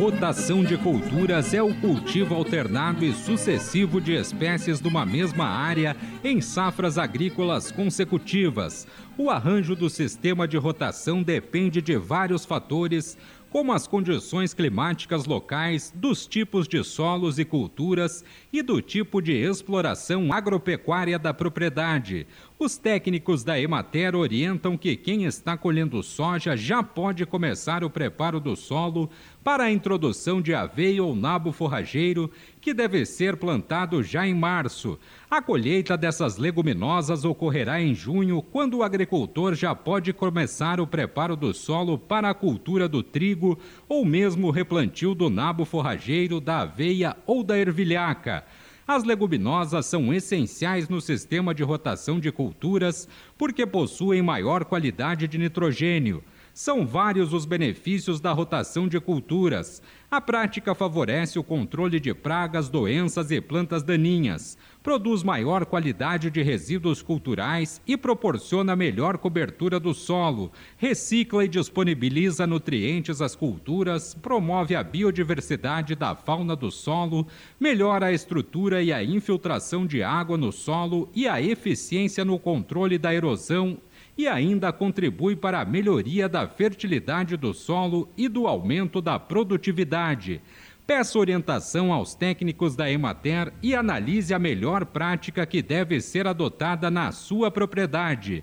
Rotação de culturas é o cultivo alternado e sucessivo de espécies de uma mesma área em safras agrícolas consecutivas. O arranjo do sistema de rotação depende de vários fatores, como as condições climáticas locais, dos tipos de solos e culturas e do tipo de exploração agropecuária da propriedade. Os técnicos da Emater orientam que quem está colhendo soja já pode começar o preparo do solo para a introdução de aveia ou nabo forrageiro, que deve ser plantado já em março. A colheita dessas leguminosas ocorrerá em junho, quando o agricultor já pode começar o preparo do solo para a cultura do trigo ou mesmo o replantio do nabo forrageiro, da aveia ou da ervilhaca. As leguminosas são essenciais no sistema de rotação de culturas porque possuem maior qualidade de nitrogênio. São vários os benefícios da rotação de culturas. A prática favorece o controle de pragas, doenças e plantas daninhas, produz maior qualidade de resíduos culturais e proporciona melhor cobertura do solo, recicla e disponibiliza nutrientes às culturas, promove a biodiversidade da fauna do solo, melhora a estrutura e a infiltração de água no solo e a eficiência no controle da erosão e ainda contribui para a melhoria da fertilidade do solo e do aumento da produtividade. Peça orientação aos técnicos da Emater e analise a melhor prática que deve ser adotada na sua propriedade.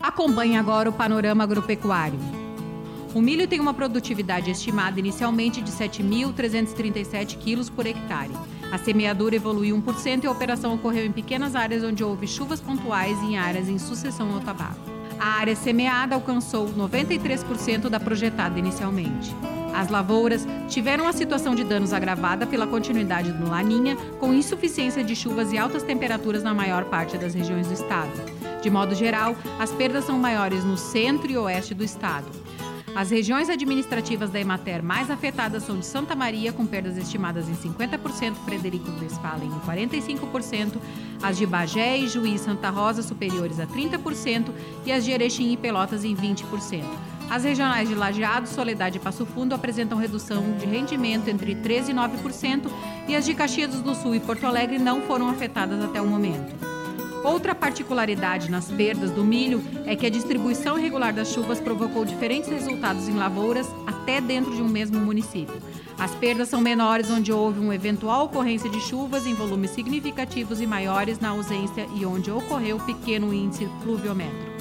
Acompanhe agora o panorama agropecuário. O milho tem uma produtividade estimada inicialmente de 7.337 quilos por hectare. A semeadura evoluiu 1% e a operação ocorreu em pequenas áreas onde houve chuvas pontuais e em áreas em sucessão ao tabaco. A área semeada alcançou 93% da projetada inicialmente. As lavouras tiveram a situação de danos agravada pela continuidade do Laninha, com insuficiência de chuvas e altas temperaturas na maior parte das regiões do estado. De modo geral, as perdas são maiores no centro e oeste do estado. As regiões administrativas da Emater mais afetadas são de Santa Maria, com perdas estimadas em 50%, Frederico Westphalen em 45%, as de Bagé e Juiz Santa Rosa superiores a 30% e as de Erechim e Pelotas em 20%. As regionais de Lajeado, Soledade e Passo Fundo apresentam redução de rendimento entre 13% e 9% e as de Caxias do Sul e Porto Alegre não foram afetadas até o momento. Outra particularidade nas perdas do milho é que a distribuição irregular das chuvas provocou diferentes resultados em lavouras até dentro de um mesmo município. As perdas são menores onde houve uma eventual ocorrência de chuvas em volumes significativos e maiores na ausência e onde ocorreu pequeno índice pluviométrico.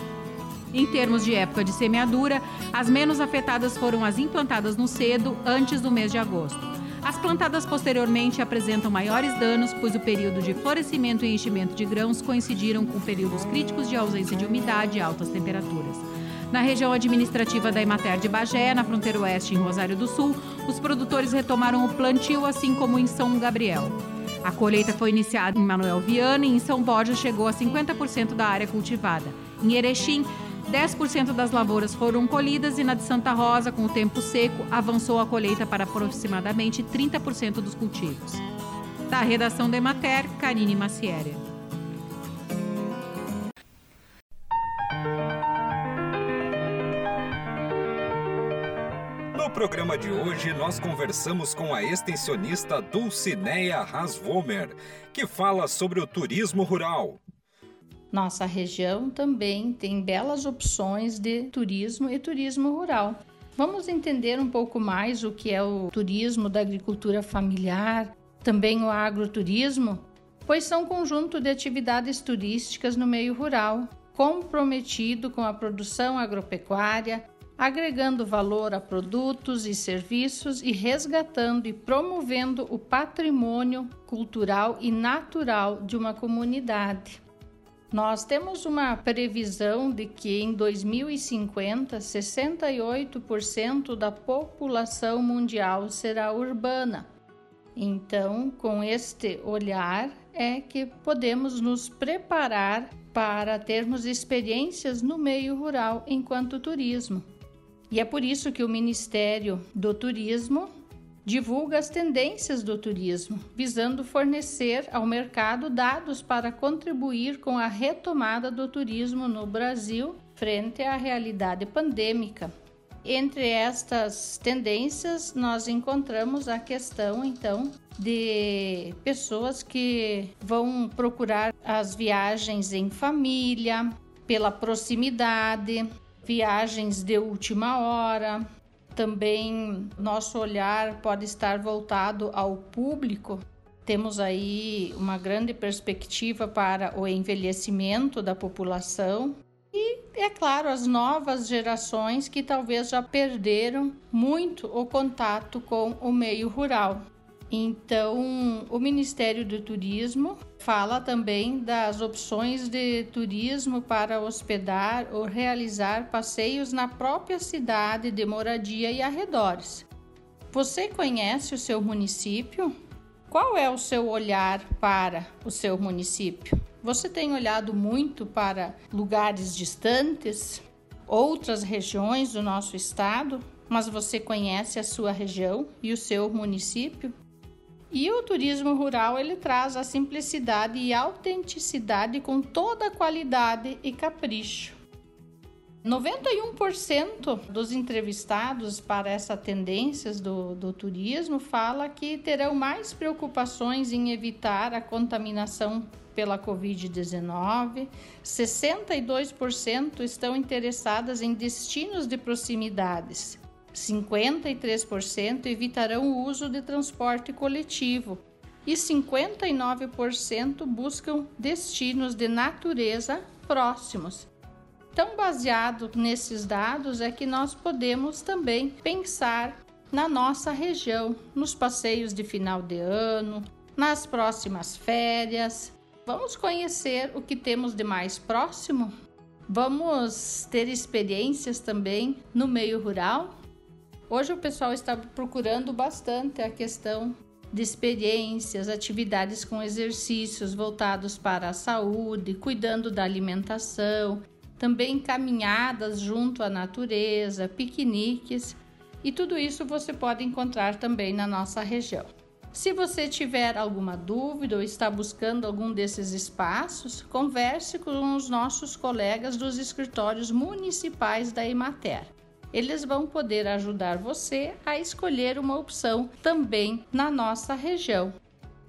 Em termos de época de semeadura, as menos afetadas foram as implantadas no cedo antes do mês de agosto. As plantadas posteriormente apresentam maiores danos, pois o período de florescimento e enchimento de grãos coincidiram com períodos críticos de ausência de umidade e altas temperaturas. Na região administrativa da Emater de Bagé, na fronteira oeste em Rosário do Sul, os produtores retomaram o plantio, assim como em São Gabriel. A colheita foi iniciada em Manuel Viana e em São Borja chegou a 50% da área cultivada. Em Erechim, 10% das lavouras foram colhidas e na de Santa Rosa, com o tempo seco, avançou a colheita para aproximadamente 30% dos cultivos. Da redação da Emater, Karine Maciere. No programa de hoje, nós conversamos com a extensionista Dulcineia Rasvomer, que fala sobre o turismo rural. Nossa região também tem belas opções de turismo e turismo rural. Vamos entender um pouco mais o que é o turismo da agricultura familiar, também o agroturismo, pois são um conjunto de atividades turísticas no meio rural, comprometido com a produção agropecuária, agregando valor a produtos e serviços e resgatando e promovendo o patrimônio cultural e natural de uma comunidade. Nós temos uma previsão de que em 2050, 68% da população mundial será urbana. Então, com este olhar, é que podemos nos preparar para termos experiências no meio rural enquanto turismo. E é por isso que o Ministério do Turismo divulga as tendências do turismo, visando fornecer ao mercado dados para contribuir com a retomada do turismo no Brasil frente à realidade pandêmica. Entre estas tendências, nós encontramos a questão, então, de pessoas que vão procurar as viagens em família, pela proximidade, viagens de última hora. Também nosso olhar pode estar voltado ao público. Temos aí uma grande perspectiva para o envelhecimento da população e, é claro, as novas gerações que talvez já perderam muito o contato com o meio rural. Então, o Ministério do Turismo fala também das opções de turismo para hospedar ou realizar passeios na própria cidade de moradia e arredores. Você conhece o seu município? Qual é o seu olhar para o seu município? Você tem olhado muito para lugares distantes, outras regiões do nosso estado, mas você conhece a sua região e o seu município? E o turismo rural ele traz a simplicidade e autenticidade com toda a qualidade e capricho. 91% dos entrevistados para essas tendências do, do turismo fala que terão mais preocupações em evitar a contaminação pela Covid-19, 62% estão interessadas em destinos de proximidades, 53% evitarão o uso de transporte coletivo e 59% buscam destinos de natureza próximos. Então, baseado nesses dados, é que nós podemos também pensar na nossa região, nos passeios de final de ano, nas próximas férias, Vamos conhecer o que temos de mais próximo? Vamos ter experiências também no meio rural? Hoje o pessoal está procurando bastante a questão de experiências, atividades com exercícios voltados para a saúde, cuidando da alimentação, também caminhadas junto à natureza, piqueniques, e tudo isso você pode encontrar também na nossa região. Se você tiver alguma dúvida ou está buscando algum desses espaços, converse com os nossos colegas dos escritórios municipais da Emater. Eles vão poder ajudar você a escolher uma opção também na nossa região.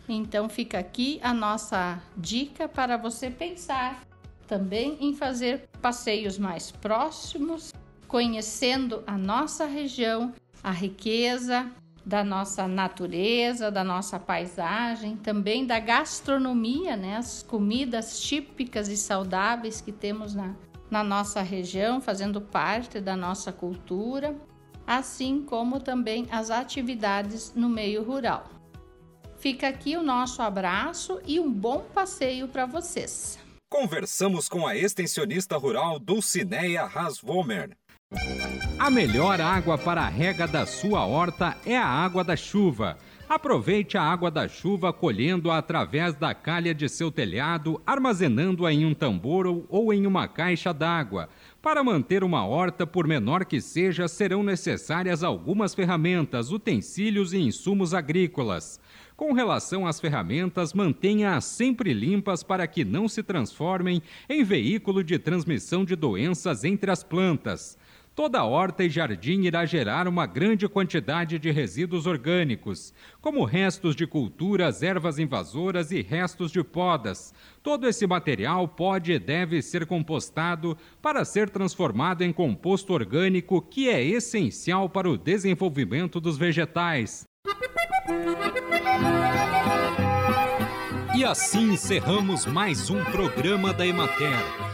Então fica aqui a nossa dica para você pensar também em fazer passeios mais próximos, conhecendo a nossa região, a riqueza, da nossa natureza, da nossa paisagem, também da gastronomia, né? As comidas típicas e saudáveis que temos na, na nossa região, fazendo parte da nossa cultura, assim como também as atividades no meio rural. Fica aqui o nosso abraço e um bom passeio para vocês. Conversamos com a extensionista rural Dulcineia Rasvomer. A melhor água para a rega da sua horta é a água da chuva. Aproveite a água da chuva colhendo-a através da calha de seu telhado, armazenando-a em um tambor ou em uma caixa d'água. Para manter uma horta, por menor que seja, serão necessárias algumas ferramentas, utensílios e insumos agrícolas. Com relação às ferramentas, mantenha-as sempre limpas para que não se transformem em veículo de transmissão de doenças entre as plantas. Toda horta e jardim irá gerar uma grande quantidade de resíduos orgânicos, como restos de culturas, ervas invasoras e restos de podas. Todo esse material pode e deve ser compostado para ser transformado em composto orgânico, que é essencial para o desenvolvimento dos vegetais. E assim encerramos mais um programa da Emater.